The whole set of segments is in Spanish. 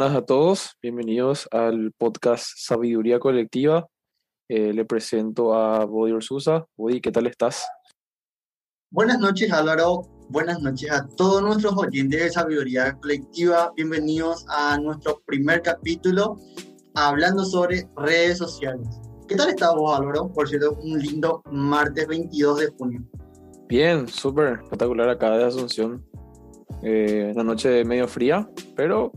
Buenas a todos, bienvenidos al podcast Sabiduría Colectiva. Eh, le presento a Body Ursusa. Body, ¿qué tal estás? Buenas noches Álvaro, buenas noches a todos nuestros oyentes de Sabiduría Colectiva. Bienvenidos a nuestro primer capítulo hablando sobre redes sociales. ¿Qué tal estás vos Álvaro? Por cierto, un lindo martes 22 de junio. Bien, súper espectacular acá de Asunción. Eh, una noche medio fría, pero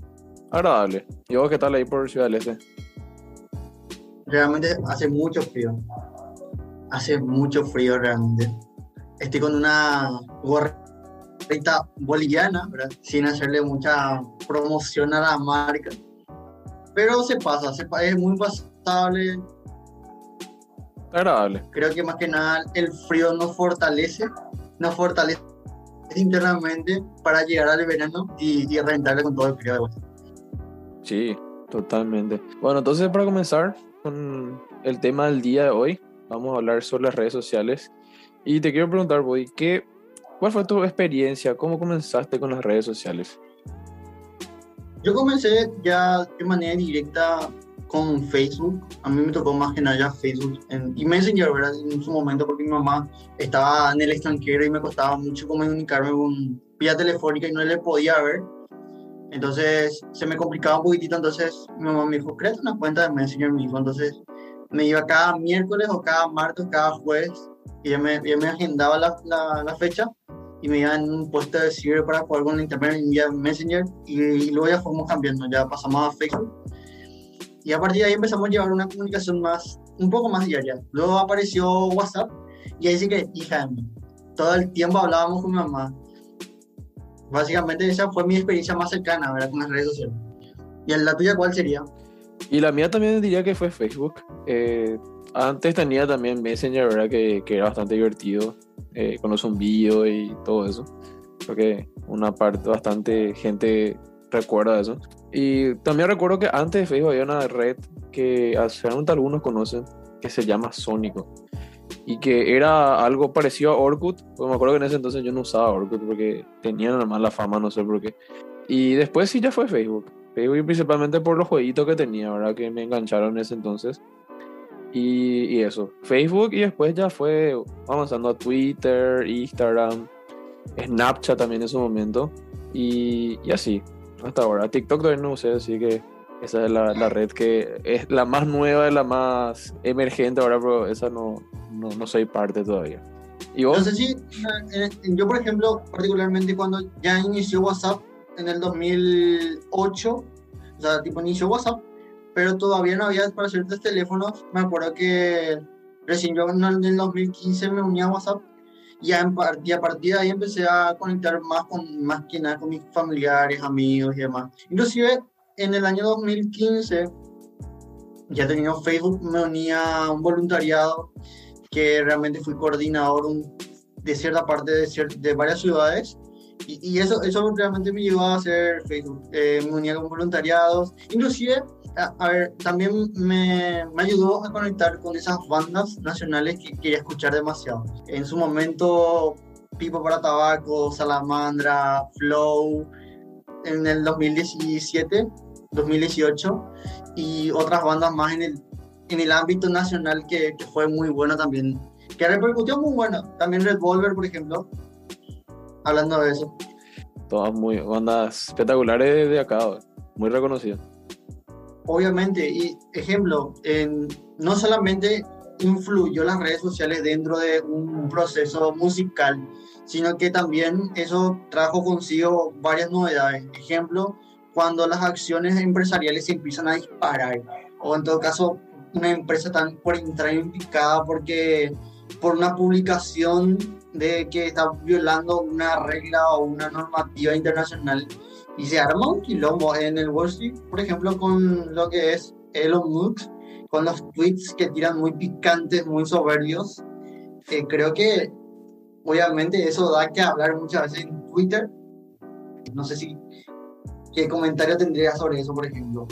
agradable. ¿Y vos qué tal ahí por Ciudad del Este? Realmente hace mucho frío. Hace mucho frío realmente. Estoy con una gorrita boliviana, ¿verdad? sin hacerle mucha promoción a la marca. Pero se pasa, se, es muy pasable, agradable. Creo que más que nada el frío nos fortalece, nos fortalece internamente para llegar al verano y, y rentarle con todo el frío de vuelta. Sí, totalmente. Bueno, entonces para comenzar con el tema del día de hoy, vamos a hablar sobre las redes sociales. Y te quiero preguntar, Boy, ¿qué, ¿cuál fue tu experiencia? ¿Cómo comenzaste con las redes sociales? Yo comencé ya de manera directa con Facebook. A mí me tocó más que nada ya Facebook en, y Messenger, ¿verdad? En su momento, porque mi mamá estaba en el extranjero y me costaba mucho comunicarme con vía telefónica y no le podía ver. Entonces se me complicaba un poquitito. Entonces mi mamá me dijo, créate una cuenta de Messenger, mi hijo. Entonces me iba cada miércoles o cada martes, cada jueves, y ella me, ella me agendaba la, la, la fecha y me iba en un puesto de cierre para jugar con internet vía Messenger y, y, luego ya fuimos cambiando, ya pasamos a Facebook y a partir de ahí empezamos a llevar una comunicación más, un poco más diaria. Luego apareció WhatsApp y ahí sí que, hija de mí, todo el tiempo hablábamos con mi mamá. Básicamente esa fue mi experiencia más cercana, ¿verdad? Con las redes sociales. ¿Y la tuya cuál sería? Y la mía también diría que fue Facebook. Eh, antes tenía también Messenger, ¿verdad? Que, que era bastante divertido, eh, con los zumbidos y todo eso. Creo que una parte, bastante gente recuerda eso. Y también recuerdo que antes de Facebook había una red que seguramente algunos conocen, que se llama Sónico. Y que era algo parecido a Orkut. Pues me acuerdo que en ese entonces yo no usaba Orkut porque tenía más la fama, no sé por qué. Y después sí ya fue Facebook. Facebook principalmente por los jueguitos que tenía, ¿verdad? Que me engancharon en ese entonces. Y, y eso. Facebook y después ya fue avanzando a Twitter, Instagram, Snapchat también en su momento. Y, y así hasta ahora. TikTok todavía no usé, así que esa es la, la, red que es la más nueva, la más emergente ahora, pero esa no, no, no soy parte todavía. ¿Y vos? No sé si, yo por ejemplo, particularmente cuando ya inició WhatsApp en el 2008, o sea, tipo inició WhatsApp, pero todavía no había para ciertos teléfonos. Me acuerdo que recién yo en el 2015 me uní a WhatsApp y a, y a partir de ahí empecé a conectar más con más que nada con mis familiares, amigos y demás. Inclusive en el año 2015 ya tenía Facebook, me unía a un voluntariado que realmente fui coordinador un, de cierta parte de, de varias ciudades y, y, eso, eso realmente me llevó a hacer Facebook. Eh, me unía con voluntariados, inclusive a, ver, también me, me, ayudó a conectar con esas bandas nacionales que quería escuchar demasiado. En su momento, Pipo para Tabaco, Salamandra, Flow, en el 2017, 2018, y otras bandas más en el, en el ámbito nacional que, que fue muy bueno también, que repercutió muy bueno. También Revolver, por ejemplo, hablando de eso. Todas muy bandas espectaculares de acá, muy reconocidas obviamente, y ejemplo, en, no solamente influyó las redes sociales dentro de un proceso musical, sino que también eso trajo consigo varias novedades. Ejemplo, cuando las acciones empresariales se empiezan a disparar, o en todo caso, una empresa tan por entrar implicada porque por una publicación de que está violando una regla o una normativa internacional y se arma un quilombo en el Wall Street, por ejemplo, con lo que es Elon Musk, con los tweets que tiran muy picantes, muy soberbios. Eh, creo que obviamente eso da que hablar muchas veces en Twitter. No sé si qué comentario tendría sobre eso, por ejemplo.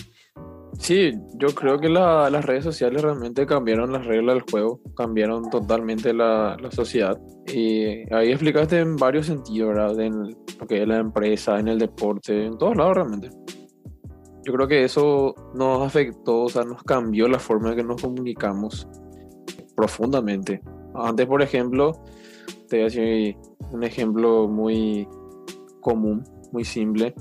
Sí, yo creo que la, las redes sociales realmente cambiaron las reglas del juego, cambiaron totalmente la, la sociedad. Y ahí explicaste en varios sentidos, ¿verdad? En lo que es la empresa, en el deporte, en todos lados realmente. Yo creo que eso nos afectó, o sea, nos cambió la forma en que nos comunicamos profundamente. Antes, por ejemplo, te voy un ejemplo muy común, muy simple.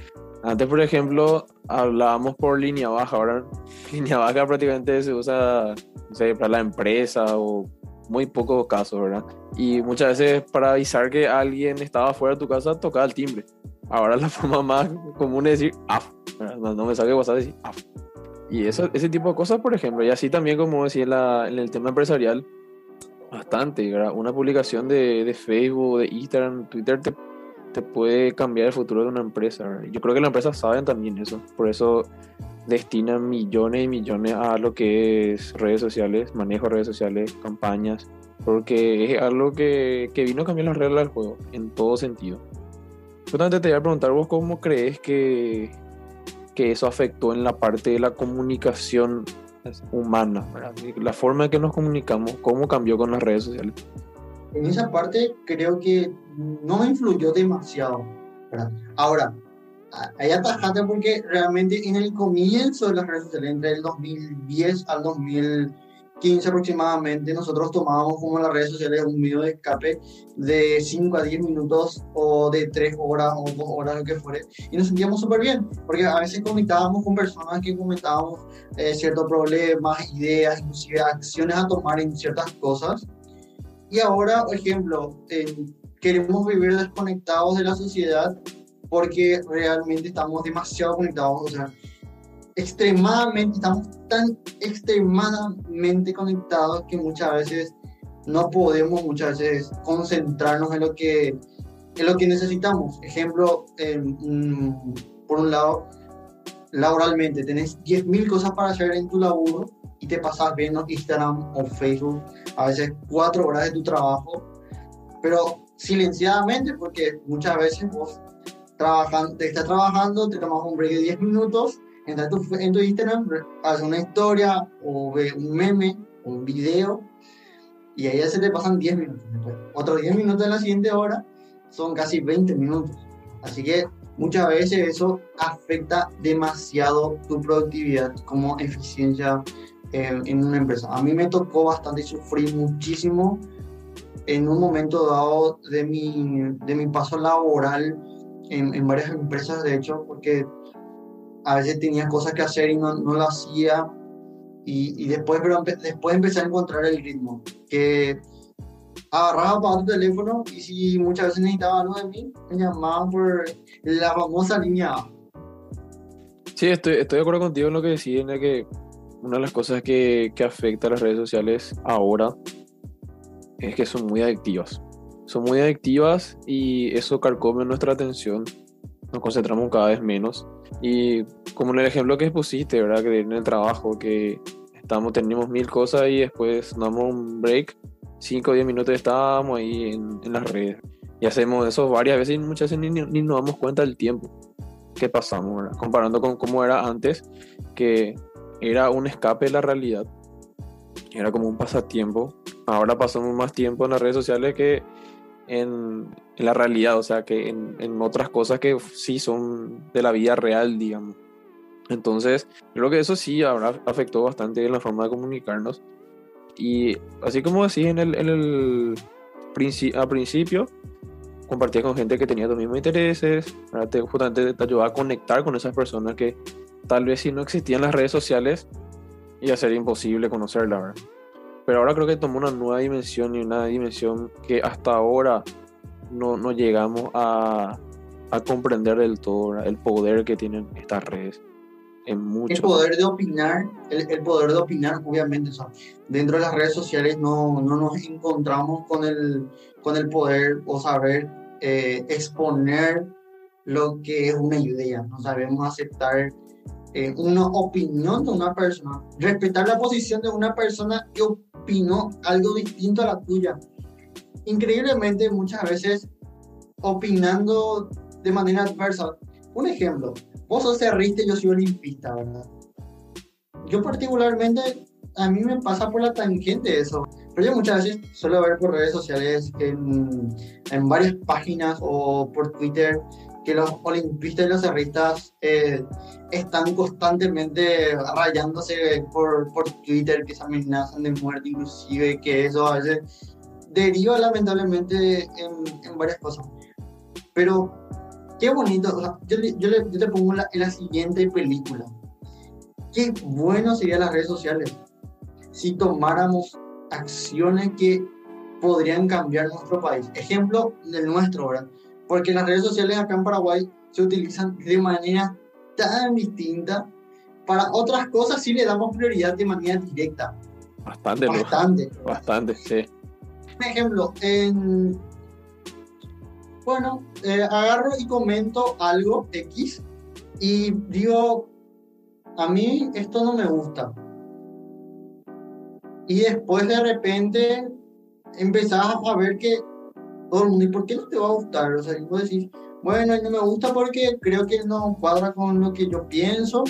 Antes, por ejemplo, hablábamos por línea baja. Ahora, línea baja prácticamente se usa para la empresa o muy pocos casos, ¿verdad? Y muchas veces para avisar que alguien estaba fuera de tu casa, tocaba el timbre. Ahora la forma más común es decir AF. No, me saque WhatsApp decir AF. Y eso, ese tipo de cosas, por ejemplo, y así también como decía en, el tema empresarial, bastante. Una publicación de, de Facebook, de Instagram, Twitter te te puede cambiar el futuro de una empresa. Yo creo que las empresas saben también eso. Por eso destinan millones y millones a lo que es redes sociales, manejo de redes sociales, campañas, porque es algo que, que vino a cambiar las reglas del juego en todo sentido. Justamente te voy a preguntar vos cómo crees que, que eso afectó en la parte de la comunicación humana, la forma en que nos comunicamos, cómo cambió con las redes sociales en esa parte creo que no influyó demasiado. ¿verdad? Ahora, hay atajante porque realmente en el comienzo de las redes sociales, entre el 2010 al 2015 aproximadamente, nosotros tomábamos como las redes sociales un medio de escape de 5 a 10 minutos o de 3 horas o 2 horas, lo que fuere, y nos sentíamos súper bien, porque a veces comentábamos con personas que comentábamos eh, ciertos problemas, ideas, inclusive acciones a tomar en ciertas cosas, y ahora, por ejemplo, queremos vivir desconectados de la sociedad porque realmente estamos demasiado conectados, o sea, extremadamente, estamos tan extremadamente conectados que muchas veces no podemos muchas veces concentrarnos en lo que, en lo que necesitamos. Ejemplo, por un lado, laboralmente, tenés 10.000 cosas para hacer en tu laburo y te pasas viendo Instagram o Facebook a veces cuatro horas de tu trabajo, pero silenciadamente, porque muchas veces vos trabajan, te estás trabajando, te tomas un break de 10 minutos, entras en tu Instagram, haces una historia o ves un meme o un video y ahí se te pasan 10 minutos. otros 10 minutos en la siguiente hora son casi 20 minutos. Así que muchas veces eso afecta demasiado tu productividad como eficiencia en, una empresa. A mí me tocó bastante y sufrí muchísimo en un momento dado de mi, de mi paso laboral en, en, varias empresas, de hecho, porque a veces tenía cosas que hacer y no, no lo hacía. Y, y, después, pero después empecé a encontrar el ritmo, que agarraba para tu teléfono y si muchas veces necesitaba algo de mí, me llamaban por la famosa línea Sí, estoy, estoy de acuerdo contigo en lo que decís, en que una de las cosas que, que afecta a las redes sociales ahora es que son muy adictivas. Son muy adictivas y eso carcome nuestra atención. Nos concentramos cada vez menos. Y como en el ejemplo que pusiste, ¿verdad? Que en el trabajo, que estamos, tenemos mil cosas y después damos un break, 5 o 10 minutos estábamos ahí en, en, las redes. Y hacemos eso varias veces y muchas veces ni, ni nos damos cuenta del tiempo que pasamos, ¿verdad? Comparando con cómo era antes, que era un escape de la realidad, era como un pasatiempo. Ahora pasamos más tiempo en las redes sociales que en, en la realidad, o sea, que en, en, otras cosas que sí son de la vida real, digamos. Entonces, creo que eso sí afectó bastante en la forma de comunicarnos. Y así como decís en el, en el al principio, compartía con gente que tenía los mismos intereses, te, justamente te ayudaba a conectar con esas personas que tal vez si no existían las redes sociales, iba a ser imposible conocerla, ¿verdad? Pero ahora creo que tomó una nueva dimensión y una dimensión que hasta ahora no, no llegamos a, a, comprender del todo el poder que tienen estas redes. En mucho. El poder de opinar, el, el poder de opinar, obviamente, o dentro de las redes sociales no, no nos encontramos con el, con el poder o saber eh, exponer lo que es una idea, no sabemos aceptar eh, una opinión de una persona, respetar la posición de una persona que opinó algo distinto a la tuya. Increíblemente muchas veces opinando de manera adversa. Un ejemplo, vos sos cerriste, yo soy olimpista, ¿verdad? Yo particularmente, a mí me pasa por la tangente eso. Pero yo muchas veces suelo ver por redes sociales, en, en varias páginas o por Twitter, que los olimpistas y los cerristas eh, están constantemente rayándose por, por Twitter, que se amenazan de muerte inclusive, que eso a veces deriva lamentablemente en, en varias cosas. Pero qué bonito, yo, yo, le, yo, te pongo la, en la siguiente película. Qué bueno serían las redes sociales si tomáramos acciones que podrían cambiar nuestro país. Ejemplo del nuestro, ¿verdad? Porque las redes sociales acá en Paraguay se utilizan de manera tan distinta. Para otras cosas sí le damos prioridad de manera directa. Bastante, Bastante. Bastante, sí. Por ejemplo, en... Bueno, eh, agarro y comento algo X y digo, a mí esto no me gusta. Y después de repente empezás a ver que todo el mundo, ¿y por qué no te va a gustar? O sea, y vos decís, bueno, no me gusta porque creo que no cuadra con lo que yo pienso.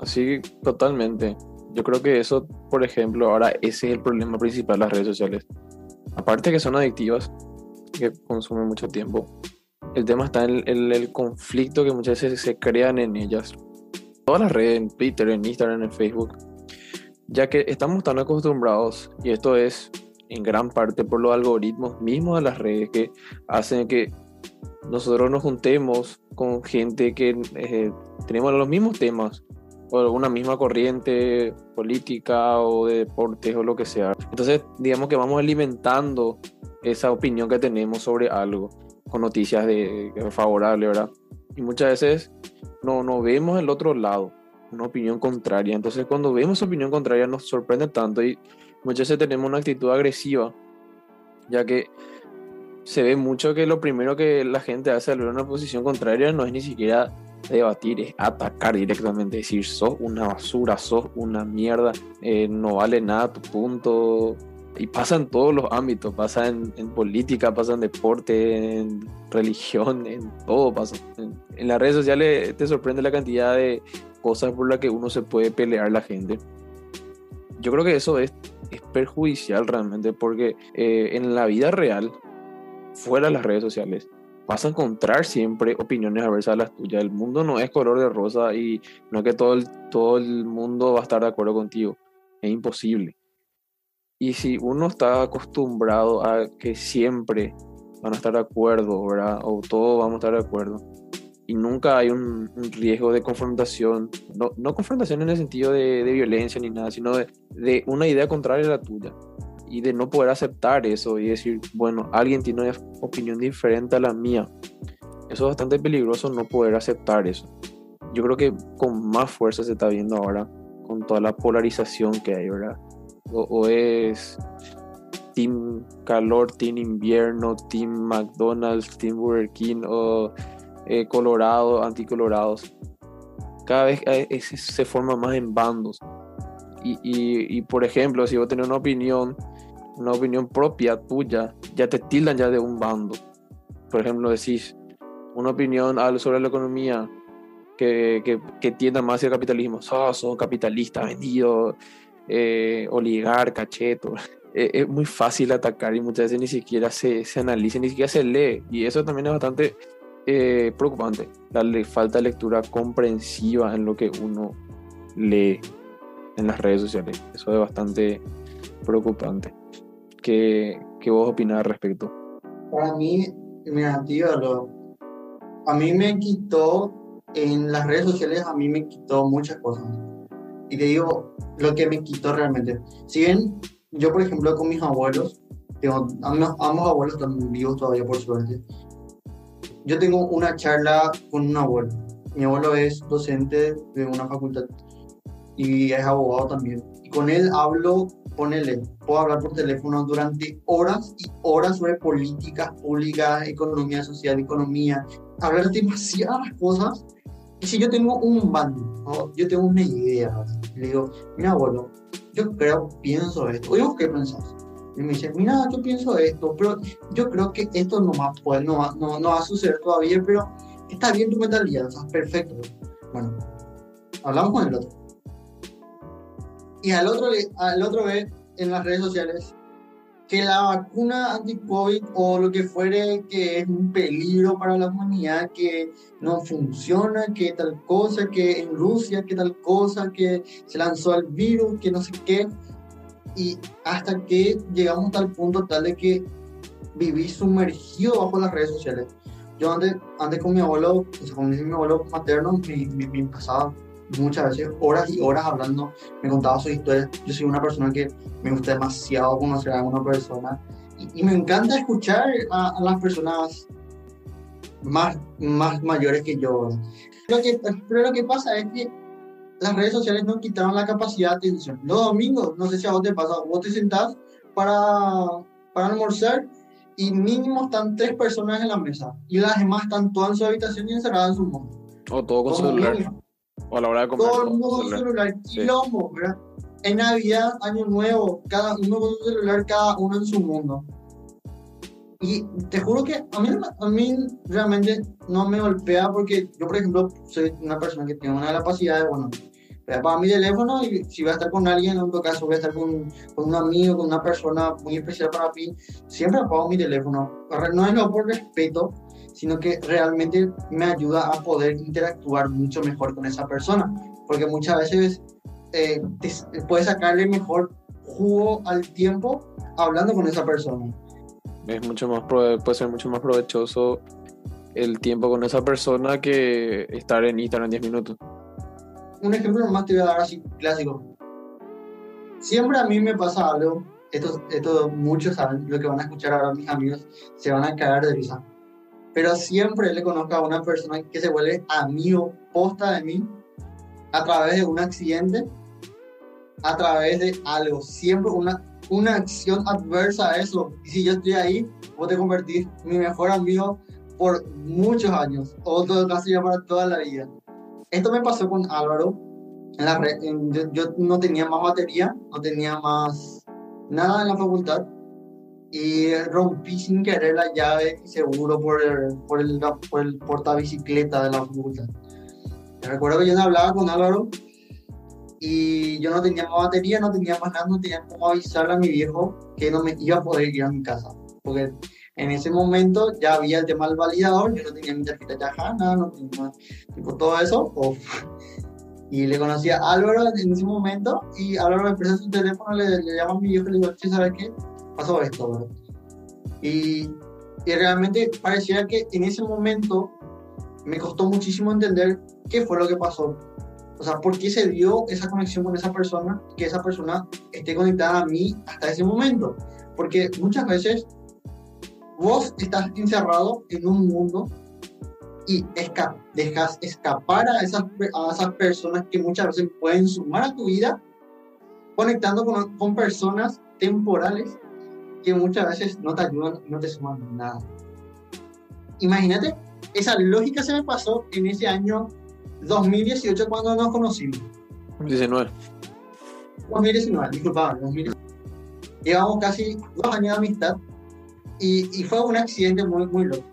Así, totalmente. Yo creo que eso, por ejemplo, ahora ese es el problema principal de las redes sociales. Aparte que son adictivas, que consumen mucho tiempo, el tema está en el, el conflicto que muchas veces se crean en ellas. Todas las redes, en Twitter, en Instagram, en Facebook, ya que estamos tan acostumbrados, y esto es en gran parte por los algoritmos mismos de las redes que hacen que nosotros nos juntemos con gente que eh, tenemos los mismos temas o una misma corriente política o de deportes o lo que sea. Entonces, digamos que vamos alimentando esa opinión que tenemos sobre algo con noticias de, de favorables, ¿verdad? Y muchas veces no, no vemos el otro lado, una opinión contraria. Entonces, cuando vemos opinión contraria nos sorprende tanto y muchas veces tenemos una actitud agresiva, ya que se ve mucho que lo primero que la gente hace al ver una posición contraria no es ni siquiera debatir, es atacar directamente, decir, sos una basura, sos una mierda, eh, no vale nada tu punto. Y pasa en todos los ámbitos, pasa en, política, pasa en deporte, en religión, en todo pasa. En, en, las redes sociales te sorprende la cantidad de cosas por las que uno se puede pelear la gente. Yo creo que eso es, es perjudicial realmente porque eh, en la vida real fuera de las redes sociales, vas a encontrar siempre opiniones adversas a las tuyas. El mundo no es color de rosa y no es que todo el, todo el mundo va a estar de acuerdo contigo. Es imposible. Y si uno está acostumbrado a que siempre van a estar de acuerdo, ¿verdad? O todos vamos a estar de acuerdo. Y nunca hay un, riesgo de confrontación. No, no, confrontación en el sentido de, violencia ni nada, sino de, una idea contraria a la tuya y de no poder aceptar eso y decir, bueno, alguien tiene una opinión diferente a la mía. Eso es bastante peligroso no poder aceptar eso. Yo creo que con más fuerza se está viendo ahora con toda la polarización que hay, ¿verdad? O es Team Calor, Team Invierno, Team McDonald's, Team Burger King o eh, Colorado, anticolorados. Cada vez se forma más en bandos. Y, y, por ejemplo, si vos tenés una opinión una opinión propia tuya, ya te tildan ya de un bando. Por ejemplo, decís una opinión sobre la economía que, que, tienda más hacia el capitalismo. Oh, son capitalistas, vendidos, eh, oligarca, cheto. Eh, es muy fácil atacar y muchas veces ni siquiera se, se analiza, ni siquiera se lee. Y eso también es bastante eh, preocupante. Darle falta de lectura comprensiva en lo que uno lee en las redes sociales. Eso es bastante preocupante. ¿Qué, qué vos opinás al respecto? Para mí, tío, lo, a mí me quitó, en las redes sociales, a mí me quitó muchas cosas. Y te digo lo que me quitó realmente. Si bien yo, por ejemplo, con mis abuelos, tengo, ambos, ambos abuelos están vivos todavía, por suerte. Yo tengo una charla con un abuelo. Mi abuelo es docente de una facultad y es abogado también. Y con él hablo ponele, puedo hablar por teléfono durante horas y horas sobre políticas públicas, economía social, economía, hablar de demasiadas cosas. Y si yo tengo un bando, ¿no? yo tengo una idea, le digo, mira, abuelo, yo creo, pienso esto, oye, ¿qué pensás? Y me dice, mira, yo pienso esto, pero yo creo que esto no va, pues, no, va, no, no va a suceder todavía, pero está bien tu mentalidad, o sea, perfecto. Bueno, hablamos con el otro y al otro, al otro ve en las redes sociales que la vacuna anti-COVID o lo que fuere que es un peligro para la humanidad, que no funciona, que tal cosa, que en Rusia, que tal cosa, que se lanzó el virus, que no sé qué. Y hasta que llegamos tal punto tal de que viví sumergido bajo las redes sociales. Yo antes, antes con mi abuelo, con mi abuelo materno, me, me, me pasaba muchas veces horas y horas hablando, me contaba su historia. Yo soy una persona que me gusta demasiado conocer a una persona y, y me encanta escuchar a, a, las personas más, más mayores que yo. Lo que, pero lo que pasa es que las redes sociales no quitaron la capacidad de atención. Los domingos, no sé si a vos te pasa, vos te sentás para, para almorzar y mínimo están tres personas en la mesa y las demás están todas en su habitación y encerradas en su mundo. O todo con celular. Mínimo. O a la hora de comer. Todo el mundo con celular. Quilombo, sí. ¿verdad? En Navidad, Año Nuevo, cada uno con su celular, cada uno en su mundo. Y te juro que a mí, a mí realmente no me golpea porque yo, por ejemplo, soy una persona que tiene una capacidad de, bueno, voy a apagar mi teléfono y si voy a estar con alguien, en otro caso voy a estar con, con un amigo, con una persona muy especial para mí, siempre apago mi teléfono. No es lo por respeto, sino que realmente me ayuda a poder interactuar mucho mejor con esa persona, porque muchas veces eh, puedes sacarle mejor jugo al tiempo hablando con esa persona. Es mucho más puede ser mucho más provechoso el tiempo con esa persona que estar en Instagram 10 minutos. Un ejemplo más te voy a dar así clásico. Siempre a mí me pasa algo, esto, esto muchos saben, lo que van a escuchar ahora mis amigos se van a caer de risa pero siempre le conozco a una persona que se vuelve amigo posta de mí a través de un accidente, a través de algo, siempre una, una acción adversa a eso. Y si yo estoy ahí, vos te convertís mi mejor amigo por muchos años, o casi ya para toda la vida. Esto me pasó con Álvaro. En la red, yo no tenía más batería, no tenía más nada en la facultad y rompí sin querer la llave seguro por el, por el, por el portabicicleta de la facultad. Recuerdo que yo no hablaba con Álvaro y yo no tenía más batería, no tenía más nada, no tenía cómo avisarle a mi viejo que no me iba a poder ir a mi casa. Porque en ese momento ya había el tema del validador, yo no tenía mi tarjeta de Yahana, no tenía tipo, todo eso. Y le conocí a Álvaro en ese momento y Álvaro me presta su teléfono, le, le llama a mi viejo y le digo, ¿sabes qué? pasó esto, ¿verdad? Y, y realmente parecía que en ese momento me costó muchísimo entender qué fue lo que pasó. O sea, por qué se dio esa conexión con esa persona, que esa persona esté conectada a mí hasta ese momento. Porque muchas veces vos estás encerrado en un mundo y esca dejas escapar a esas, a esas personas que muchas veces pueden sumar a tu vida, conectando con, con personas temporales que muchas veces no te ayudan no te suman nada. Imagínate, esa lógica se me pasó en ese año 2018 cuando nos conocimos. 2019. 2019, disculpa, 2019. Llevamos casi dos años de amistad y, y fue un accidente muy, muy loco.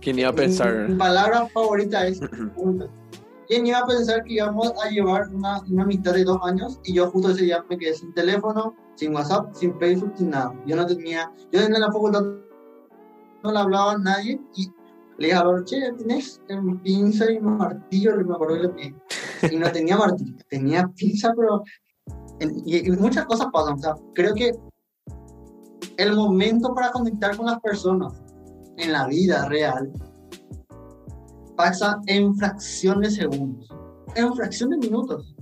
¿Quién iba a pensar? Mi, mi palabra favorita es ¿Quién iba a pensar que íbamos a llevar una, una amistad de dos años y yo justo ese día me quedé sin teléfono, sin WhatsApp, sin Facebook, sin nada? Yo no tenía, yo en la facultad no le hablaba a nadie y le dije a los che, ¿tienes pinza y martillo? Me acuerdo que le pedí. Y no tenía martillo, tenía pinza, pero... Y, y muchas cosas pasan, o sea, creo que el momento para conectar con las personas en la vida real pasa en fracción de segundos, en fracción de minutos.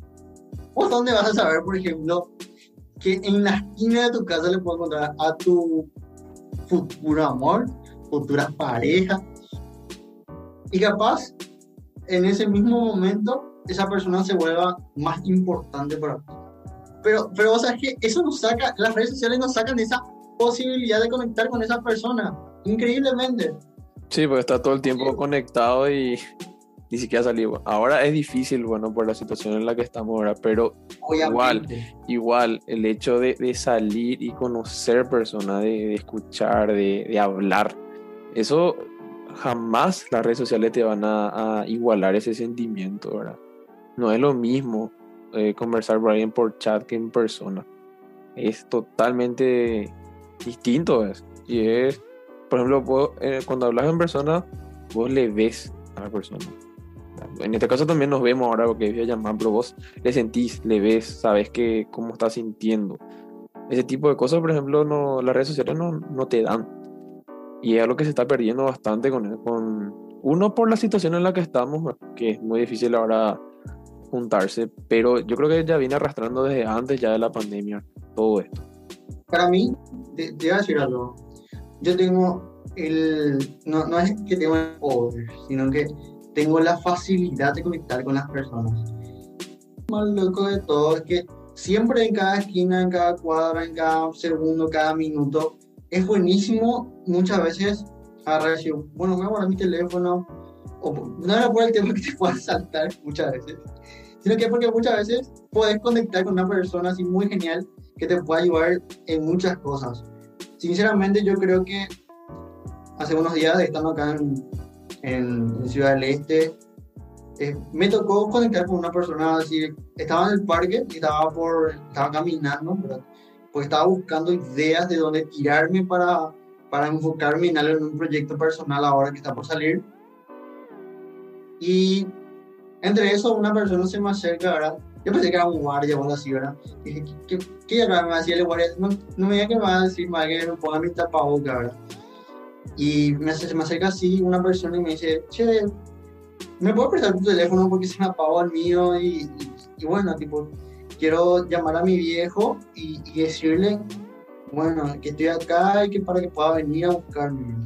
¿Vos dónde vas a saber, por ejemplo, que en la esquina de tu casa le puedes encontrar a tu futuro amor, futura pareja? Y capaz, en ese mismo momento, esa persona se vuelva más importante para ti. Pero, pero o sea, que eso nos saca, las redes sociales nos sacan esa posibilidad de conectar con esa persona, increíblemente. Sí, porque está todo el tiempo conectado y ni siquiera salió. Ahora es difícil, bueno, por la situación en la que estamos ahora, pero igual, igual, el hecho de, de, salir y conocer personas, de, de escuchar, de, de, hablar, eso jamás las redes sociales te van a, igualar ese sentimiento, ¿verdad? No es lo mismo eh, conversar por alguien por chat que en persona. Es totalmente distinto es. Y es, por ejemplo, eh, cuando hablas en persona, vos le ves a la persona. En este caso también nos vemos ahora porque voy a llamar, pero vos le sentís, le ves, sabes que, cómo está sintiendo. Ese tipo de cosas, por ejemplo, no, las redes sociales no, no te dan. Y es algo que se está perdiendo bastante con, con uno por la situación en la que estamos, que es muy difícil ahora juntarse, pero yo creo que ya viene arrastrando desde antes ya de la pandemia todo esto. Para mí, te, voy a decir algo. Yo tengo el, no, no es que tengo el poder, sino que tengo la facilidad de conectar con las personas. Más loco de todo es que siempre en cada esquina, en cada cuadra, en cada segundo, cada minuto, es buenísimo muchas veces agarrar decir, bueno, voy a guardar mi teléfono, no era por el tema que te pueda saltar muchas veces, sino que porque muchas veces puedes conectar con una persona así muy genial que te puede ayudar en muchas cosas. Sinceramente yo creo que hace unos días estando acá en, Ciudad del Este, eh, me tocó conectar con una persona así, estaba en el parque y estaba, por, estaba caminando, pues estaba buscando ideas de dónde tirarme para, para enfocarme en algo, en un proyecto personal ahora que está por salir. Y entre eso una persona se me acerca, ¿verdad? Yo pensé que era un guardia o algo así, ¿verdad? dije, ¿qué, qué, qué me decía el guardia? No, no me diga que me va a decir más que me ponga mi tapabocas, ¿verdad? Y me, se me acerca así una persona y me dice, che, ¿me puedo prestar tu teléfono porque se me apagó el mío? Y, y, bueno, tipo, quiero llamar a mi viejo y, y, decirle, bueno, que estoy acá y que para que pueda venir a buscarme.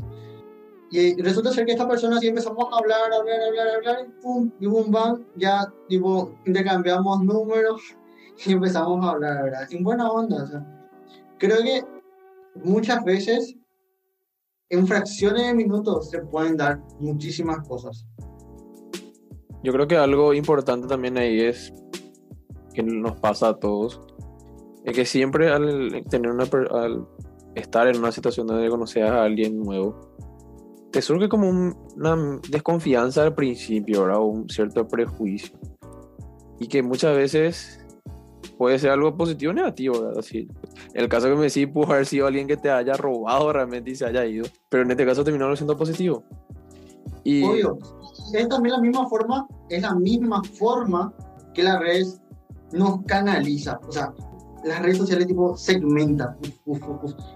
Y resulta ser que esta persona así empezamos a hablar, hablar, hablar, hablar, y pum, y boom, bam, ya, tipo, intercambiamos números y empezamos a hablar, ¿verdad? En buena onda, o sea. Creo que muchas veces en fracciones de minutos se pueden dar muchísimas cosas. Yo creo que algo importante también ahí es que nos pasa a todos, es que siempre al tener una al estar en una situación donde conoces a alguien nuevo, te surge como una desconfianza al principio, ¿verdad? O un cierto prejuicio. Y que muchas veces puede ser algo positivo o negativo, ¿verdad? Así, el caso que me decís pudo haber sido alguien que te haya robado realmente y se haya ido, pero en este caso terminó siendo positivo. Y... Obvio, es también la misma forma, es la misma forma que las redes nos canaliza, o sea, las redes sociales tipo segmentan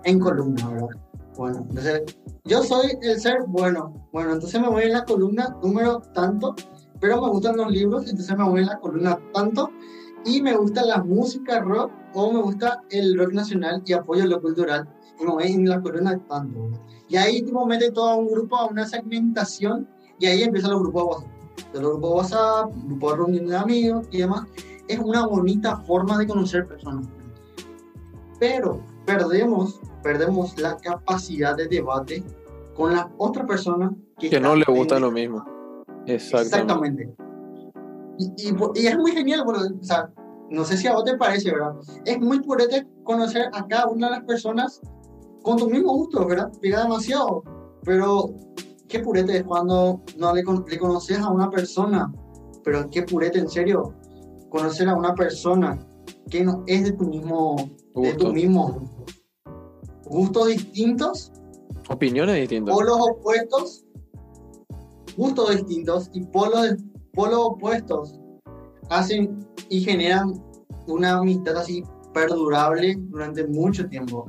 en columna, ¿verdad? Bueno, entonces yo soy el ser bueno, bueno, entonces me voy en la columna número tanto, pero me gustan los libros, entonces me voy en la columna tanto, y me gusta la música rock o me gusta el rock nacional y apoyo lo cultural y me voy en la corona tanto. Y ahí tipo mete todo un grupo a una segmentación y ahí empiezan los grupos de WhatsApp. Los grupos de WhatsApp, grupos de reunión de amigos y demás. Es una bonita forma de conocer personas. Pero perdemos, perdemos la capacidad de debate con la otra persona que, que no le gusta lo mismo. Exactamente. Exactamente. Y, y, es muy genial, bueno, o sea, no sé si a vos te parece, ¿verdad? Es muy purete conocer a cada una de las personas con tu mismo gusto, ¿verdad? Pega demasiado, pero qué purete es cuando no le, le conoces a una persona, pero qué purete, en serio, conocer a una persona que no es de tu mismo, de tu mismo gustos distintos, opiniones distintas, polos opuestos, gustos distintos y polos polos opuestos hacen y generan una amistad así perdurable durante mucho tiempo.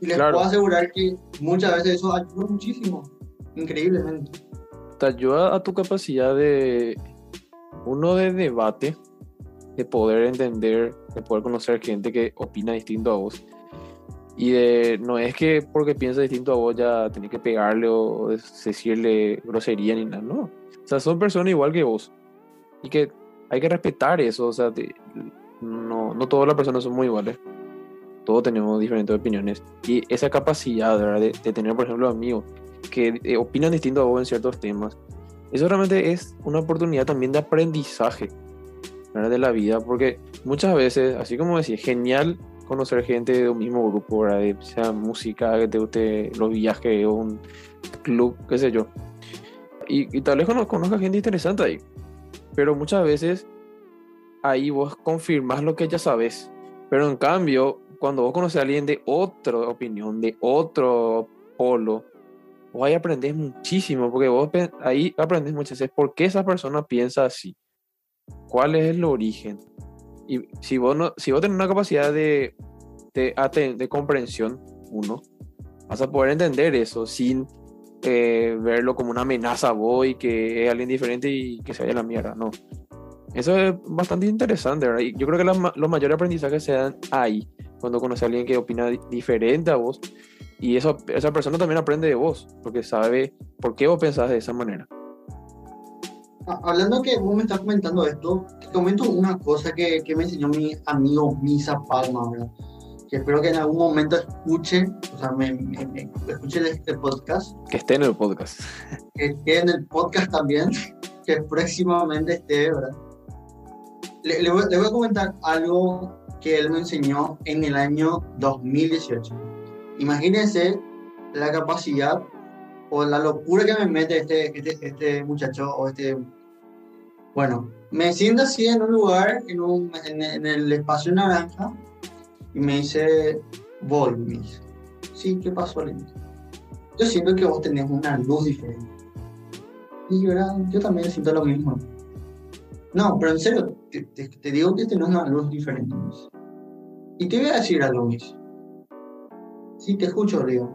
Y les puedo asegurar que muchas veces eso ayuda muchísimo, increíblemente. Te ayuda a tu capacidad de, uno de debate, de poder entender, de poder conocer gente que opina distinto a vos. Y de, no es que porque piensa distinto a vos ya tenés que pegarle o decirle grosería ni nada, no o sea, son personas igual que vos. Y que hay que respetar eso. O sea, no, no todas las personas son muy iguales. Todos tenemos diferentes opiniones. Y esa capacidad ¿verdad? De, tener, por ejemplo, amigos que eh, opinan distinto a vos en ciertos temas. Eso realmente es una oportunidad también de aprendizaje ¿verdad? de la vida. Porque muchas veces, así como decía, genial conocer gente de un mismo grupo, ¿verdad? sea música, que te guste los viajes un club, qué sé yo y, tal vez conozca gente interesante ahí. Pero muchas veces ahí vos confirmas lo que ya sabes. Pero en cambio, cuando vos conoces a alguien de otra opinión, de otro polo, vos ahí aprendes muchísimo, porque vos ahí aprendes muchas veces por qué esa persona piensa así, cuál es el origen. Y si vos, no, si vos tenés una capacidad de, de, de comprensión, uno, vas a poder entender eso sin eh, verlo como una amenaza a vos y que es alguien diferente y que se vaya a la mierda, no. Eso es bastante interesante, ¿verdad? Y yo creo que los mayores aprendizajes se dan ahí, cuando conoces a alguien que opina diferente a vos. Y eso, esa persona también aprende de vos, porque sabe por qué vos pensás de esa manera. Hablando que vos me estás comentando esto, te comento una cosa que, que me enseñó mi amigo Misa Palma, ¿verdad? que espero que en algún momento escuche, o sea, me, escuche este podcast. Que esté en el podcast. Que esté en el podcast también, que próximamente esté, ¿verdad? Le, le, voy, le voy a comentar algo que él me enseñó en el año 2018. Imagínense la capacidad o la locura que me mete este, este, este muchacho o este... Bueno, me siento así en un lugar, en, un, en, el espacio naranja, y me dice, dice. Sí, ¿qué pasó, Lento? Yo siento que vos tenés una luz diferente. Y yo, también siento lo mismo. No, pero en serio, te, digo que tenés una luz diferente. Y te voy a decir algo, Miss. Sí, te escucho, Río.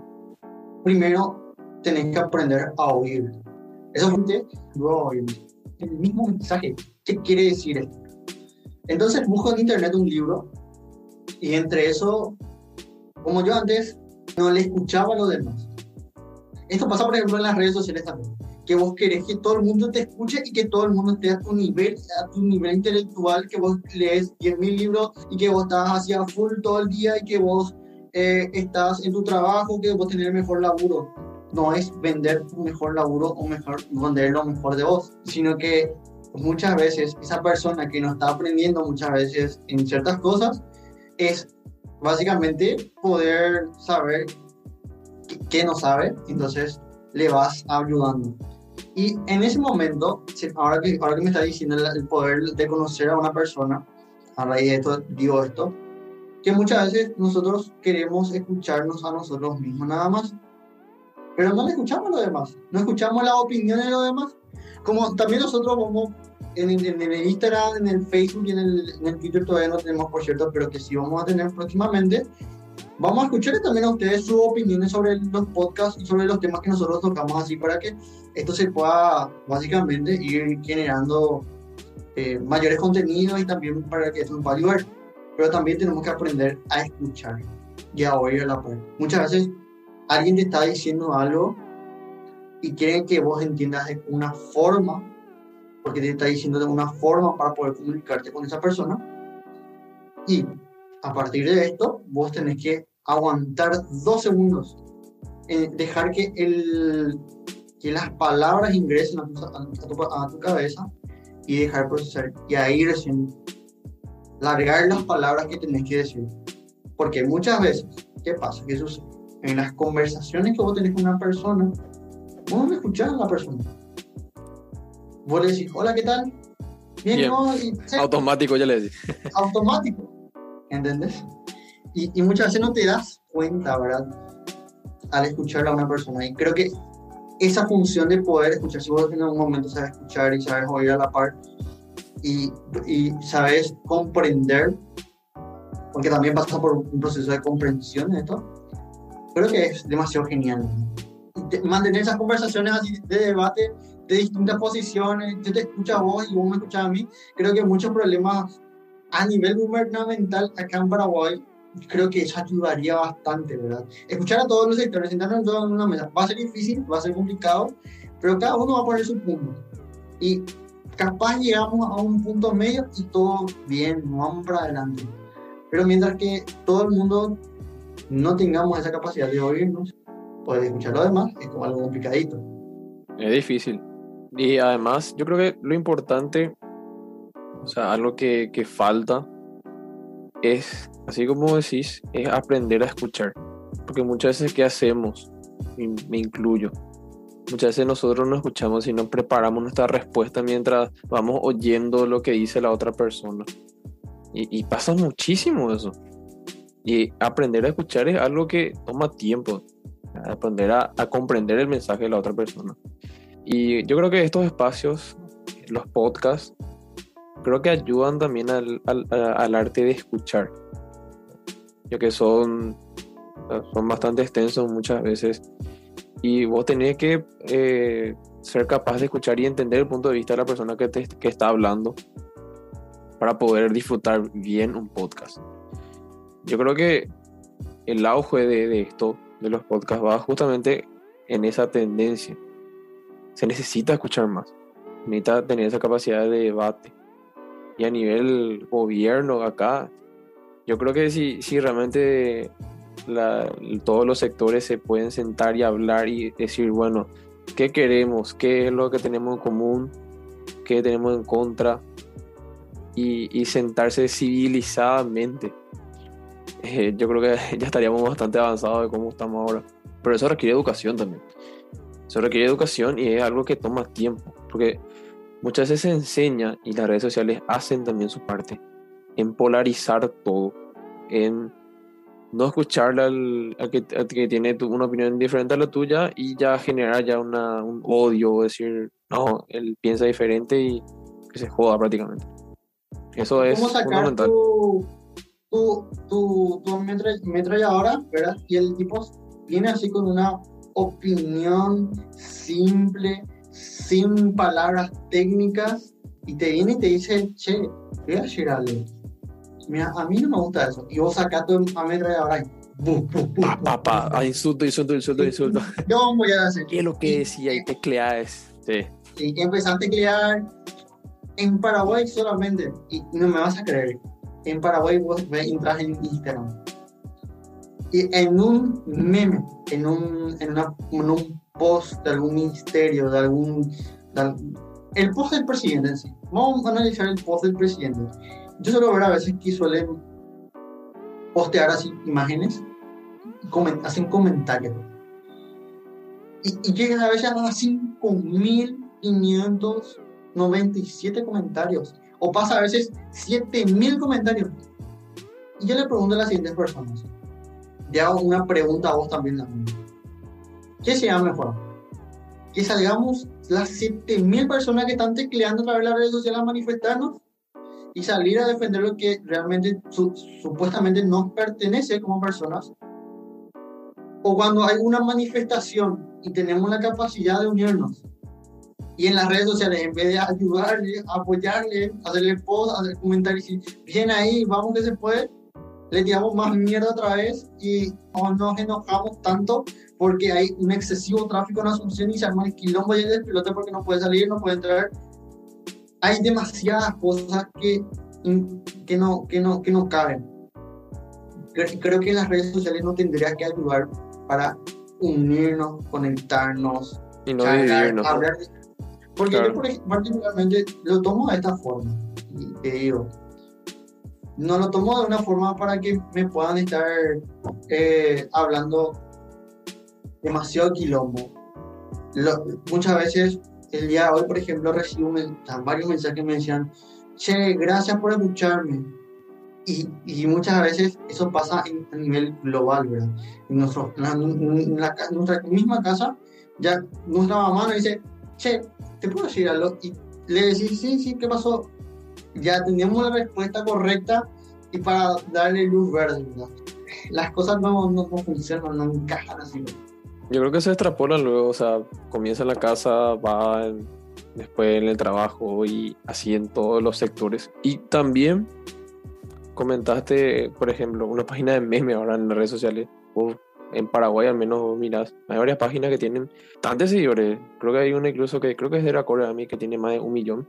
Primero, tenés que aprender a oír. Eso gente luego. El mismo mensaje. ¿Qué quiere decir esto? Entonces busco en internet un libro y entre eso, como yo antes, no le escuchaba a los demás. Esto pasa, por ejemplo, en las redes sociales también. Que vos querés que todo el mundo te escuche y que todo el mundo esté a tu nivel, a tu nivel intelectual, que vos lees 10.000 libros y que vos estás hacia full todo el día y que vos eh, estás en tu trabajo, que vos tenés mejor laburo. No es vender mejor laburo o mejor, vender lo mejor de vos, sino que muchas veces esa persona que no está aprendiendo muchas veces en ciertas cosas es básicamente poder saber qué no sabe, entonces le vas ayudando. Y en ese momento, ahora que, ahora que me está diciendo el, poder de conocer a una persona, a raíz de esto digo esto, que muchas veces nosotros queremos escucharnos a nosotros mismos nada más, pero no le escuchamos a los demás, no escuchamos las opiniones de los demás. Como también nosotros vamos en, el Instagram, en el Facebook y en el, Twitter todavía no tenemos, por cierto, pero que sí vamos a tener próximamente. Vamos a escuchar también a ustedes sus opiniones sobre los podcasts y sobre los temas que nosotros tocamos así para que esto se pueda básicamente ir generando eh, mayores contenidos y también para que esto nos pueda ayudar. Pero también tenemos que aprender a escuchar y a oír a la par. Muchas veces alguien te está diciendo algo y quiere que vos entiendas de una forma porque te está diciendo de una forma para poder comunicarte con esa persona. Y a partir de esto, vos tenés que aguantar dos segundos, eh, dejar que, el, que las palabras ingresen a tu, a, tu, cabeza y dejar procesar. Y ahí recién largar las palabras que tenés que decir. Porque muchas veces, ¿qué pasa? Que en las conversaciones que vos tenés con una persona, vos no escuchás a la persona vos le decís, hola, ¿qué tal? Bien, automático ya le decís. Automático, ¿entendés? Y, muchas veces no te das cuenta, ¿verdad? Al escuchar a una persona. Y creo que esa función de poder escuchar, si vos en un momento sabes escuchar y sabes oír a la par y, y sabes comprender, porque también pasa por un proceso de comprensión de esto, creo que es demasiado genial. mantener esas conversaciones así de debate de distintas posiciones, yo te escucho a vos y vos me escuchas a mí, creo que muchos problemas a nivel gubernamental acá en Paraguay, creo que eso ayudaría bastante, ¿verdad? Escuchar a todos los sectores, sentarnos todos en una mesa, va a ser difícil, va a ser complicado, pero cada uno va a poner su punto. Y capaz llegamos a un punto medio y todo bien, vamos para adelante. Pero mientras que todo el mundo no tengamos esa capacidad de oírnos o de escuchar lo demás, es como algo complicadito. Es difícil. Y además, yo creo que lo importante, o sea, algo que, que falta es, así como decís, es aprender a escuchar. Porque muchas veces, ¿qué hacemos? Me incluyo. Muchas veces nosotros no escuchamos y no preparamos nuestra respuesta mientras vamos oyendo lo que dice la otra persona. Y, pasa muchísimo eso. Y aprender a escuchar es algo que toma tiempo, aprender a, comprender el mensaje de la otra persona. Y yo creo que estos espacios, los podcasts, creo que ayudan también al, arte de escuchar, ya que son, son bastante extensos muchas veces y vos tenés que eh, ser capaz de escuchar y entender el punto de vista de la persona que, te, que está hablando para poder disfrutar bien un podcast. Yo creo que el auge de, de esto, de los podcasts, va justamente en esa tendencia. Se necesita escuchar más, necesita tener esa capacidad de debate. Y a nivel gobierno acá, yo creo que si, si realmente la, todos los sectores se pueden sentar y hablar y decir, bueno, ¿qué queremos? ¿Qué es lo que tenemos en común? ¿Qué tenemos en contra? Y, y sentarse civilizadamente. Eh, yo creo que ya estaríamos bastante avanzados de cómo estamos ahora. Pero eso requiere educación también. Eso requiere educación y es algo que toma tiempo. Porque muchas veces se enseña y las redes sociales hacen también su parte en polarizar todo, en no escucharle al, al, que, que, tiene tu, una opinión diferente a la tuya y ya generar ya una, un odio, decir, no, él piensa diferente y que se joda prácticamente. Eso es fundamental. Tu, tu, tu, tu ametralladora, ¿verdad? Y el tipo viene así con una opinión simple, sin palabras técnicas, y te viene y te dice, che, voy a Mira, a mí no me gusta eso. Y vos sacás tu ametralladora y pa, pa, pa. Ah, insulto, insulto, insulto, insulto. Yo voy a hacer. ¿Qué es lo que decía? Y tecleas. Sí. Y empezaste a teclear en Paraguay solamente. Y no me vas a creer. En Paraguay vos entras en Instagram. Y en un meme, en un, en, una, en un post de algún ministerio, de algún. De, el post del presidente en sí. Vamos a analizar el post del presidente yo suelo ver a veces que suelen postear así imágenes, coment hacen comentarios. Y, y llegan a veces a 5.597 comentarios. O pasa a veces 7.000 comentarios. Y yo le pregunto a las siguientes personas. Le hago una pregunta a vos también. ¿Qué sería mejor? Que salgamos las 7.000 personas que están tecleando a través de las redes sociales a manifestarnos y salir a defender lo que realmente supuestamente nos pertenece como personas. O cuando hay una manifestación y tenemos la capacidad de unirnos y en las redes sociales, en vez de ayudarle, apoyarle, hacerle post, hacer comentarios, y bien ahí, vamos que se puede, le tiramos más mierda otra vez y nos enojamos tanto porque hay un excesivo tráfico en Asunción y se arma el quilombo y el despelote porque no puede salir, no puede entrar hay demasiadas cosas que, que, no, que, no, que no caben. Creo que las redes sociales no tendrían que ayudar para unirnos, conectarnos, y no. Hablar porque yo particularmente lo tomo de esta forma. Y te digo, no lo tomo de una forma para que me puedan estar eh, hablando demasiado quilombo. muchas veces el día de hoy, por ejemplo, recibo varios mensajes que me decían, che, gracias por escucharme. Y, muchas veces eso pasa a nivel global, ¿verdad? En, nuestra misma casa, ya nuestra mamá nos dice, che, ¿te puedo decir algo? Y le decís, sí, sí, ¿qué pasó? Ya teníamos la respuesta correcta y para darle luz verde, ¿verdad? Las cosas no, no, no funcionan, no encajan así. Yo creo que se extrapolan luego, o sea, comienza en la casa, va después en el trabajo y así en todos los sectores. Y también comentaste, por ejemplo, una página de meme ahora en las redes sociales, o en Paraguay al menos miras, hay varias páginas que tienen tantos seguidores. Creo que hay una incluso que creo que es de la Corea a mí que tiene más de un millón.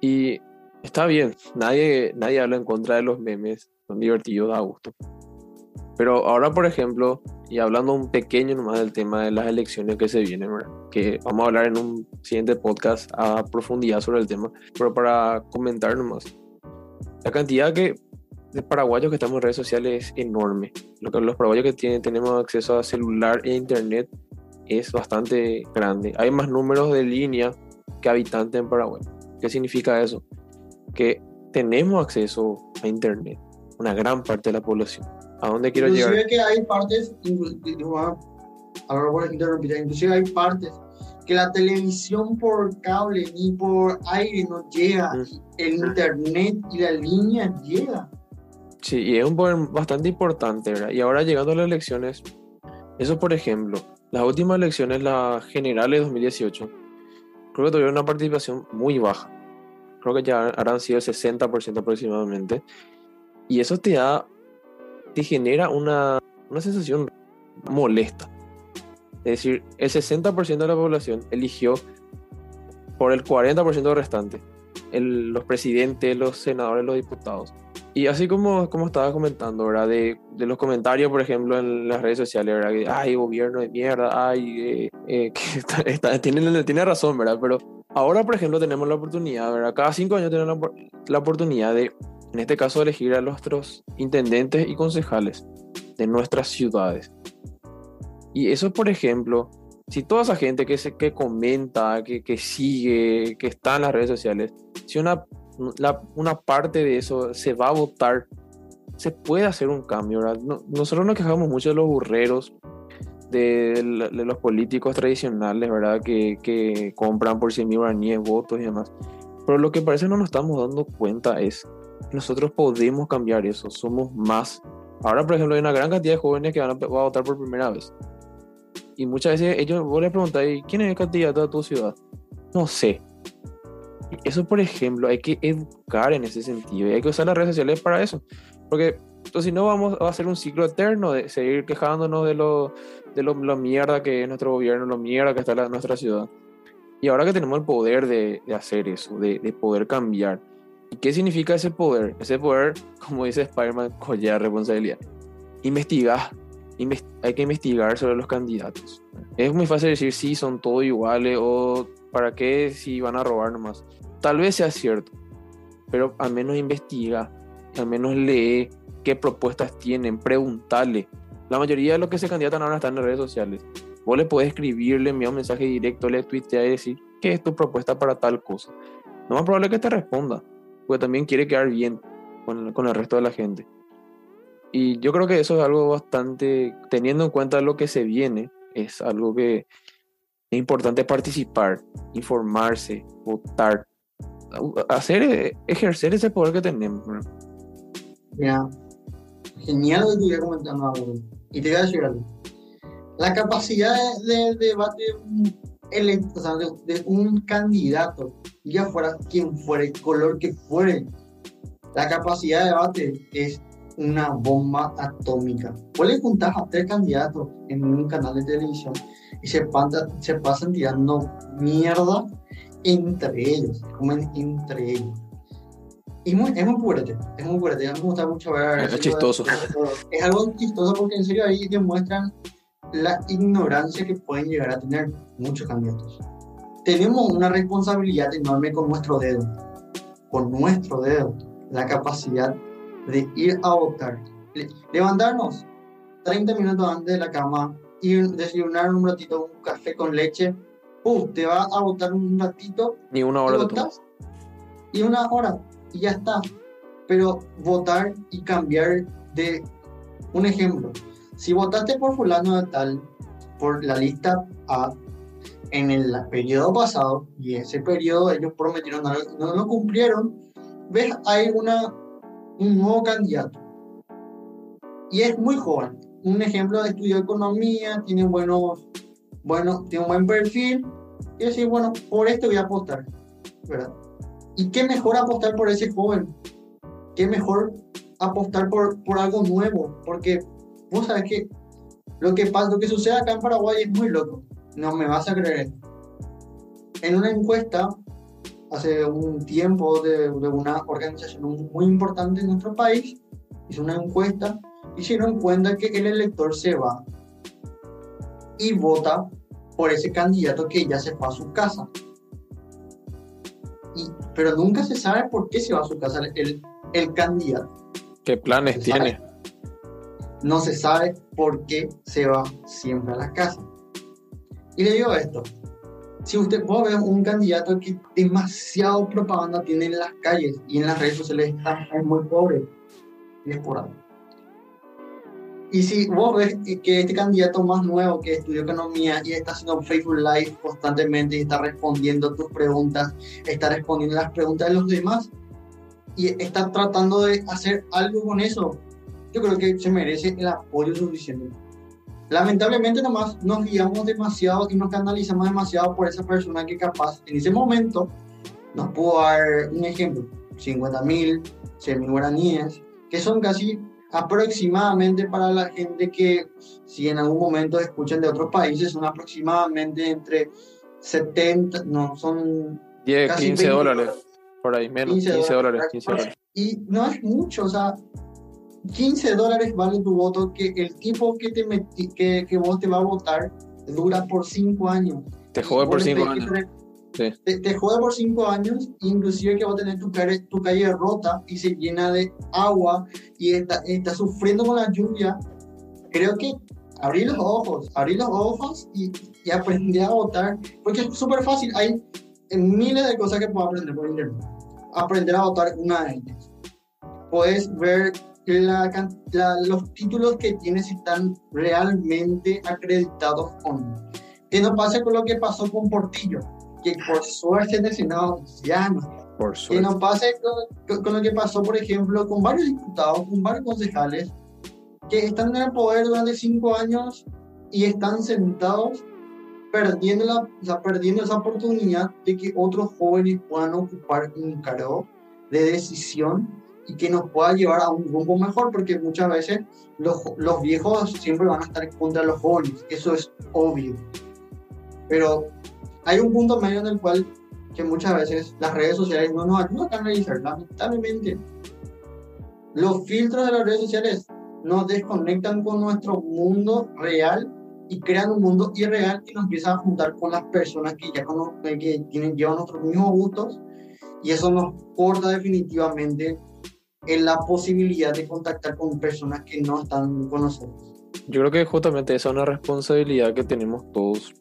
Y está bien, nadie, nadie habla en contra de los memes, son divertidos, da gusto. Pero ahora, por ejemplo, y hablando un pequeño nomás del tema de las elecciones que se vienen, que vamos a hablar en un siguiente podcast a profundidad sobre el tema, pero para comentar nomás, la cantidad que, de paraguayos que estamos en redes sociales es enorme. Lo que, los paraguayos que tienen, tenemos acceso a celular e internet es bastante grande. Hay más números de línea que habitantes en Paraguay. ¿Qué significa eso? Que tenemos acceso a internet, una gran parte de la población ¿A dónde quiero inclusive llegar? que hay partes, inclusive, ahora voy a interrumpir, inclusive hay partes que la televisión por cable ni por aire no llega, Mm. el internet y la línea llega. Sí, y es un poder bastante importante, ¿verdad? Y ahora llegando a las elecciones, eso por ejemplo, las últimas elecciones, las generales de 2018, creo que tuvieron una participación muy baja. Creo que ya habrán sido el 60% aproximadamente. Y eso te da, te genera una, una sensación molesta. Es decir, el 60% de la población eligió por el 40% restante. El- los presidentes, los senadores, los diputados. Y así como, como estaba comentando, ¿verdad? De, de los comentarios, por ejemplo, en las redes sociales, ¿verdad? Ay, gobierno de mierda, ay, eh, eh, que está- tiene, razón, ¿verdad? Pero ahora, por ejemplo, tenemos la oportunidad, ¿verdad? Cada cinco años tenemos la oportunidad de, en este caso, elegir a nuestros intendentes y concejales de nuestras ciudades. Y eso, por ejemplo, si toda esa gente que, se, que comenta, que, que sigue, que está en las redes sociales, si una, la- una parte de eso se va a votar, se puede hacer un cambio. No- nosotros nos quejamos mucho de los burreros, de, de los políticos tradicionales, ¿verdad? Que, que compran por 100 mil guaraníes votos y demás. Pero lo que parece no nos estamos dando cuenta es nosotros podemos cambiar eso, somos más. Ahora, por ejemplo, hay una gran cantidad de jóvenes que van a, van a votar por primera vez. Y muchas veces ellos, vos les preguntáis, ¿quién es el candidato de tu ciudad? No sé. Eso, por ejemplo, hay que educar en ese sentido y hay que usar las redes sociales para eso. Porque entonces, si no, vamos a hacer un ciclo eterno de seguir quejándonos de lo, de lo, lo mierda que es nuestro gobierno, lo mierda que está la, nuestra ciudad. Y ahora que tenemos el poder de, de hacer eso, de, de poder cambiar. ¿Y qué significa ese poder? Ese poder, como dice Spider-Man, collar responsabilidad. Investigar. Inves- hay que investigar sobre los candidatos. Es muy fácil decir sí, son todos iguales o para qué si van a robar nomás. Tal vez sea cierto, pero al menos investiga, al menos lee qué propuestas tienen, preguntarle. La mayoría de los que se candidatan ahora están en redes sociales. Vos le podés escribir, le enviar un mensaje directo, le tuitear y decir qué es tu propuesta para tal cosa. Lo más probable es que te responda, porque también quiere quedar bien con, con el resto de la gente. Y yo creo que eso es algo bastante, teniendo en cuenta lo que se viene, es algo que es importante participar, informarse, votar, hacer, eh, ejercer ese poder que tenemos. genial que iba comentando. Y te voy a decir algo. La capacidad de, de debate de elect- o sea, de, de un candidato, ya fuera quien fuera, el color que fuere, la capacidad de debate es una bomba atómica. Vos le juntás a tres candidatos en un canal de televisión y se, panta- se pasan tirando mierda entre ellos, comen entre ellos. Y muy, es muy fuerte, es muy mí me gusta mucho ver. Es chistoso. de- Es algo chistoso porque en serio ahí demuestran la ignorancia que pueden llegar a tener muchos candidatos. Tenemos una responsabilidad enorme con nuestro dedo, con nuestro dedo, la capacidad de ir a votar. Le- levantarnos 30 minutos antes de la cama, ir desayunar un ratito un café con leche, ¡pum! te va a votar un ratito Ni una y hora de votas y una hora y ya está. Pero votar y cambiar de un ejemplo. Si votaste por fulano de tal, por la lista A, en el periodo pasado, y ese periodo ellos prometieron y no lo cumplieron, ves, hay una, un nuevo candidato. Y es muy joven. Un ejemplo de estudio economía, tiene buenos, bueno, tiene un buen perfil, y decir, bueno, por esto voy a apostar, ¿verdad? Y qué mejor apostar por ese joven, qué mejor apostar por, por algo nuevo, porque vos sabés que lo que pasa, lo que sucede acá en Paraguay es muy loco, no me vas a creer. En una encuesta hace un tiempo de, de una organización muy importante en nuestro país, hizo una encuesta y se dieron cuenta que el elector se va y vota por ese candidato que ya se fue a su casa. Y, pero nunca se sabe por qué se va a su casa el, el candidato. ¿Qué planes sabe. tiene? No se sabe por qué se va siempre a la casa. Y le digo esto. Si usted vos ves un candidato que demasiado propaganda tiene en las calles y en las redes sociales está es muy pobre, y es por algo. Y si vos ves que este candidato más nuevo que estudió economía y está haciendo Facebook Live constantemente y está respondiendo tus preguntas, está respondiendo las preguntas de los demás y está tratando de hacer algo con eso, yo creo que se merece el apoyo suficiente. Lamentablemente nomás nos guiamos demasiado y nos canalizamos demasiado por esa persona que capaz en ese momento nos pudo dar un ejemplo, 50 mil, 100 mil guaraníes, que son casi aproximadamente para la gente que si en algún momento escuchan de otros países son aproximadamente entre 70, no, son 10, 15 dólares, por ahí, menos, 15, dólares, 15 dólares. Y no es mucho, o sea, 15 dólares vale tu voto que el tipo que, te metí, que, que vos te va a votar dura por 5 años. Te jode por 5 años. Te, te, jode por 5 años, inclusive que va a tener tu calle, tu calle rota y se llena de agua y está, está sufriendo con la lluvia. Creo que abrir los ojos, abrir los ojos y, y aprender a votar, porque es súper fácil. Hay miles de cosas que puedo aprender por internet. Aprender a votar una de ellas. Puedes ver la, los títulos que tienes están realmente acreditados con. Que no pase con lo que pasó con Portillo, que por suerte en el Senado ya no. Por suerte. Que no pase con, con, lo que pasó, por ejemplo, con varios diputados, con varios concejales, que están en el poder durante cinco años y están sentados perdiendo, la, o sea, perdiendo esa oportunidad de que otros jóvenes puedan ocupar un cargo de decisión y que nos pueda llevar a un rumbo mejor, porque muchas veces los, los viejos siempre van a estar contra los jóvenes, eso es obvio. Pero hay un punto medio en el cual que muchas veces las redes sociales no nos ayudan a analizar, lamentablemente. Los filtros de las redes sociales nos desconectan con nuestro mundo real y crean un mundo irreal que nos empieza a juntar con las personas que ya conocen, que tienen, llevan nuestros mismos gustos y eso nos corta definitivamente en la posibilidad de contactar con personas que no están con nosotros. Yo creo que justamente esa es una responsabilidad que tenemos todos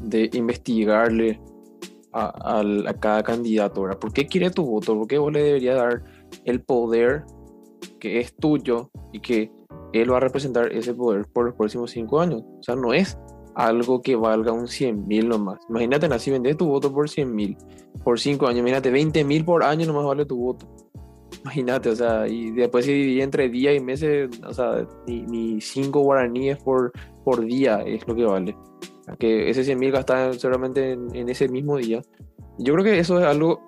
de investigarle a, a, cada candidato. ¿Por qué quiere tu voto? ¿Por qué vos le deberías dar el poder que es tuyo y que él va a representar ese poder por los próximos cinco años? O sea, no es algo que valga un 100 mil nomás. Imagínate, así vender tu voto por 100 mil por cinco años. Imagínate, 20 mil por año nomás vale tu voto. Imagínate, o sea, y después se dividía entre días y meses, o sea, ni, cinco guaraníes por, por día es lo que vale. Que ese 100 mil gastaban solamente en, ese mismo día. Yo creo que eso es algo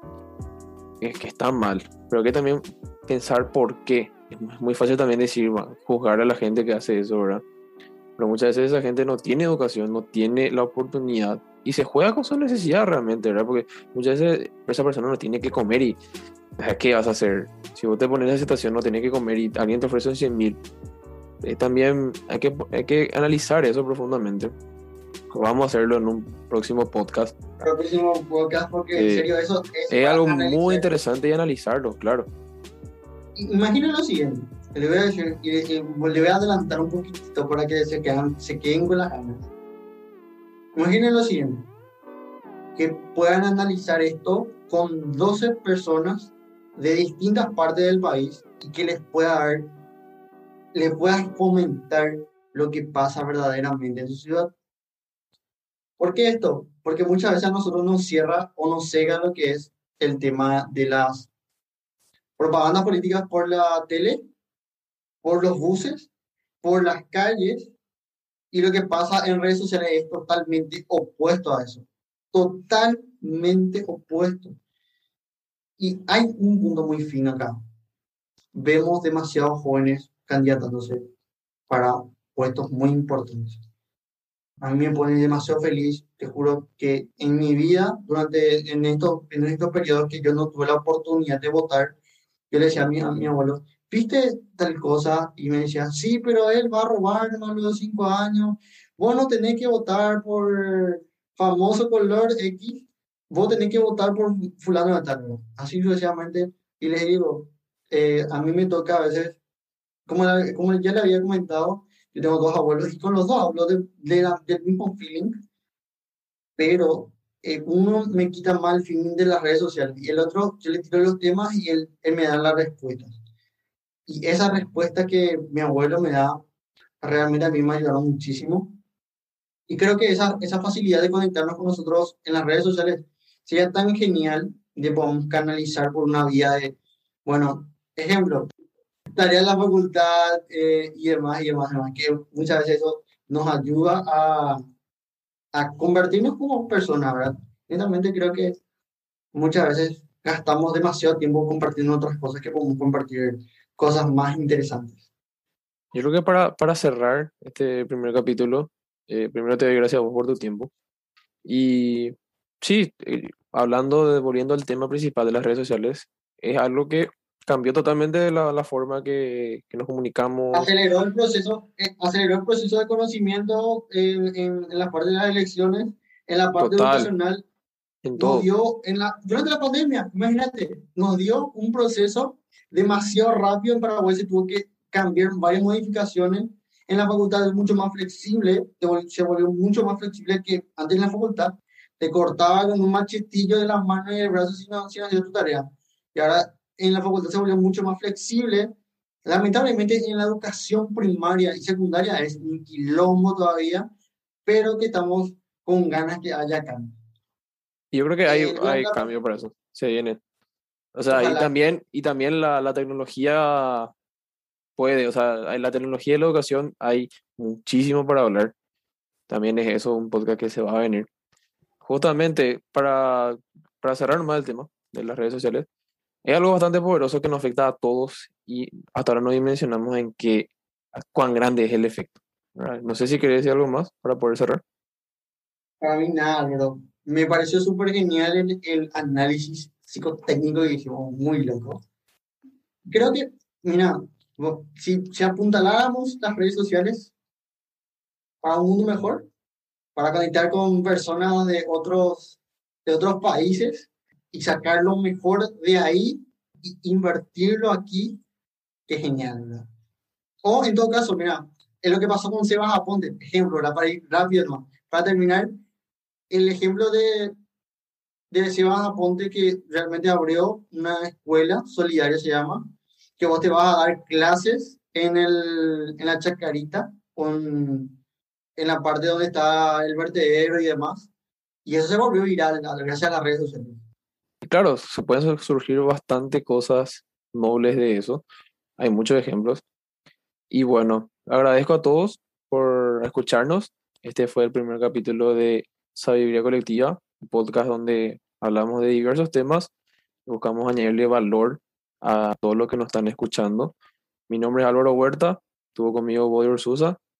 que, que está mal, pero que también pensar por qué. Es muy fácil también decir, juzgar a la gente que hace eso, ¿verdad? Pero muchas veces esa gente no tiene educación, no tiene la oportunidad y se juega con su necesidad realmente, ¿verdad? Porque muchas veces esa persona no tiene que comer y ¿qué vas a hacer? Si vos te pones en esa situación, no tenés que comer y alguien te ofrece un 100 mil, eh, también hay que, hay que analizar eso profundamente. Vamos a hacerlo en un próximo podcast. Próximo podcast, porque en eh, serio, eso es, algo muy interesante y analizarlo, claro. Imagina lo siguiente, le voy a decir, le voy a adelantar un poquito para que se, quedan, se queden con las ganas. Imaginen lo siguiente, que puedan analizar esto con 12 personas de distintas partes del país y que les pueda dar, les pueda comentar lo que pasa verdaderamente en su ciudad. ¿Por qué esto? Porque muchas veces a nosotros nos cierra o nos cega lo que es el tema de las propagandas políticas por la tele, por los buses, por las calles, y lo que pasa en redes sociales es totalmente opuesto a eso. Totalmente opuesto. Y hay un punto muy fino acá. Vemos demasiados jóvenes candidatándose para puestos muy importantes. A mí me pone demasiado feliz, te juro que en mi vida, durante en estos, en estos periodos que yo no tuve la oportunidad de votar, yo le decía a mi, a mi abuelo, ¿viste tal cosa? Y me decía, sí, pero él va a robar no los cinco años, vos no tenés que votar por famoso color X, vos tenés que votar por fulano de tal, así sucesivamente. Y les digo, eh, a mí me toca a veces, como, como ya le había comentado, yo tengo dos abuelos y con los dos hablo de, del mismo feeling, pero eh, uno me quita mal el feeling de las redes sociales y el otro yo le tiro los temas y él, él me da las respuestas. Y esa respuesta que mi abuelo me da realmente a mí me ayudaron muchísimo. Y creo que esa, esa facilidad de conectarnos con nosotros en las redes sociales sería tan genial de poder canalizar por una vía de, bueno, ejemplo, tarea en la facultad eh, y demás y demás, demás, que muchas veces eso nos ayuda a, a convertirnos como personas, ¿verdad? Netamente creo que muchas veces gastamos demasiado tiempo compartiendo otras cosas que podemos compartir cosas más interesantes. Yo creo que para, para cerrar este primer capítulo, eh, primero te doy gracias a vos por tu tiempo. Y sí, eh, hablando, de, volviendo al tema principal de las redes sociales, es algo que cambió totalmente la, la forma que, que, nos comunicamos. Aceleró el proceso, eh, aceleró el proceso de conocimiento en, en, en, la parte de las elecciones, en la parte Total. educacional. En todo. Nos dio, en la, durante la pandemia, imagínate, nos dio un proceso demasiado rápido en Paraguay, se tuvo que cambiar varias modificaciones. En la facultad es mucho más flexible, se volvió mucho más flexible que antes en la facultad. Te cortaba con un machetillo de las manos y el brazo sin, sin hacer tu tarea. Y ahora en la facultad se volvió mucho más flexible. Lamentablemente en la educación primaria y secundaria es un quilombo todavía, pero que estamos con ganas que haya cambio. Yo creo que hay, eh, hay cambio por eso, se viene. O sea, y también, y también la, la, tecnología puede, o sea, en la tecnología de la educación hay muchísimo para hablar. También es eso un podcast que se va a venir. Justamente para, para cerrar más el tema de las redes sociales, es algo bastante poderoso que nos afecta a todos y hasta ahora no dimensionamos en qué, cuán grande es el efecto. No sé si quería decir algo más para poder cerrar. Para mí nada, bro. Me pareció súper genial el, el, análisis psicotécnico que dijimos, muy loco. Creo que, mira, si, si apuntaláramos las redes sociales para un mundo mejor, para conectar con personas de otros, de otros países, y sacar lo mejor de ahí y invertirlo aquí, qué genial. O en todo caso, mira, es lo que pasó con Sebas Aponte, ejemplo, ¿verdad? para ir rápido, ¿no? para terminar, el ejemplo de, de Sebas Aponte que realmente abrió una escuela solidaria, se llama, que vos te vas a dar clases en, el, en la chacarita, con, en la parte donde está el vertedero y demás, y eso se volvió viral gracias a las redes sociales claro, se pueden surgir bastante cosas nobles de eso. Hay muchos ejemplos. Y bueno, agradezco a todos por escucharnos. Este fue el primer capítulo de Sabiduría Colectiva, un podcast donde hablamos de diversos temas buscamos añadirle valor a todo lo que nos están escuchando. Mi nombre es Álvaro Huerta, estuvo conmigo Bodio Ursusa